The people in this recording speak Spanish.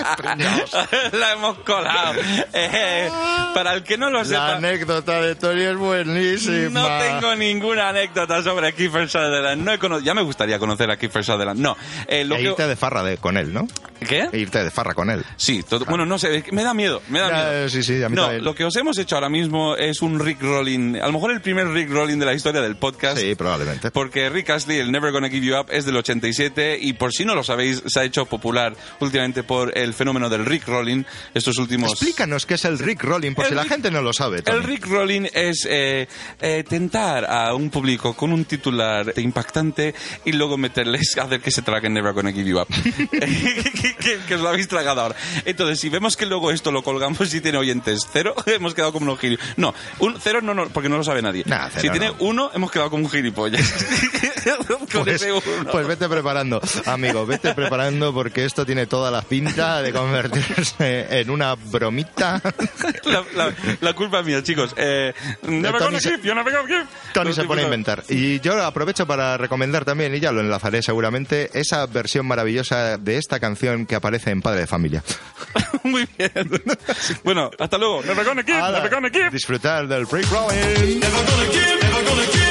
la hemos colado. Eh, para el que no lo La sepa, anécdota de Tony es buenísima. no tengo ninguna anécdota sobre Kiefer Sutherland. No he cono- ya me gustaría conocer a Kiefer Sutherland. No. Eh, lo E que- irte de farra de- con él, ¿no? ¿Qué? E irte de farra con él. Sí, todo- bueno, no sé, me da miedo, me da Ya, miedo. sí, sí, a mí no, también. lo que os hemos hecho ahora mismo es un Rick Rolling, a lo mejor el primer Rick Rolling de la historia del podcast. Sí, probablemente. Porque Rick Astley, el Never Gonna Give You Up, es del 87 y por si no lo sabéis, se ha hecho popular últimamente por el fenómeno del Rick Rolling estos últimos... Explícanos qué es el Rick Rolling, por El si la Rick- gente no lo sabe. Tony. El Rick Rolling es eh, eh, tentar a un público con un titular impactante y luego meterles, hacer que se traguen Never Gonna Give You Up. que, que- que os lo habéis tragado ahora. Entonces, si vemos que luego esto lo colgamos y tiene oyentes cero, hemos quedado como unos gilipollas. No, un, cero no, no, porque no lo sabe nadie. Nah, cero si tiene no. uno, hemos quedado como un gilipollas. Con Pues, ese uno. pues vete preparando, amigo, vete preparando porque esto tiene toda la pinta de convertirse en una bromita. la, la- la culpa es mía, chicos. Eh, never Tony Gonna se- you never gonna. Tony se pone a inventar. Y yo aprovecho para recomendar también, y ya lo enlazaré seguramente, esa versión maravillosa de esta canción que aparece en Padre de Familia. Muy bien. bueno, hasta luego. Never gonna give, Hala, never gonna give. Disfrutar del Rick Rolling. Never gonna give.